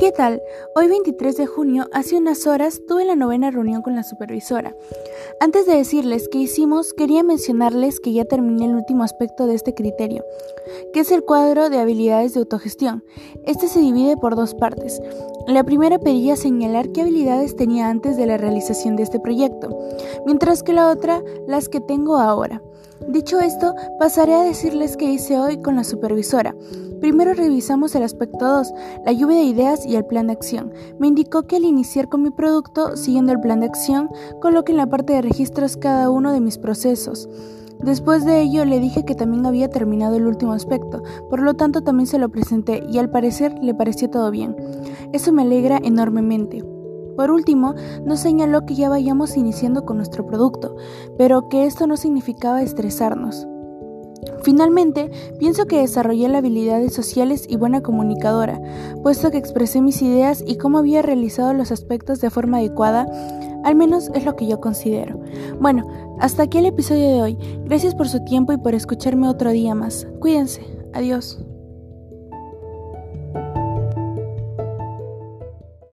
¿Qué tal? Hoy 23 de junio, hace unas horas, tuve la novena reunión con la supervisora. Antes de decirles qué hicimos, quería mencionarles que ya terminé el último aspecto de este criterio, que es el cuadro de habilidades de autogestión. Este se divide por dos partes. La primera pedía señalar qué habilidades tenía antes de la realización de este proyecto, mientras que la otra las que tengo ahora. Dicho esto, pasaré a decirles qué hice hoy con la supervisora. Primero revisamos el aspecto 2, la lluvia de ideas y el plan de acción. Me indicó que al iniciar con mi producto, siguiendo el plan de acción, coloque en la parte de registros cada uno de mis procesos. Después de ello le dije que también había terminado el último aspecto, por lo tanto también se lo presenté y al parecer le pareció todo bien. Eso me alegra enormemente. Por último, nos señaló que ya vayamos iniciando con nuestro producto, pero que esto no significaba estresarnos. Finalmente, pienso que desarrollé las habilidades sociales y buena comunicadora, puesto que expresé mis ideas y cómo había realizado los aspectos de forma adecuada, al menos es lo que yo considero. Bueno, hasta aquí el episodio de hoy. Gracias por su tiempo y por escucharme otro día más. Cuídense. Adiós.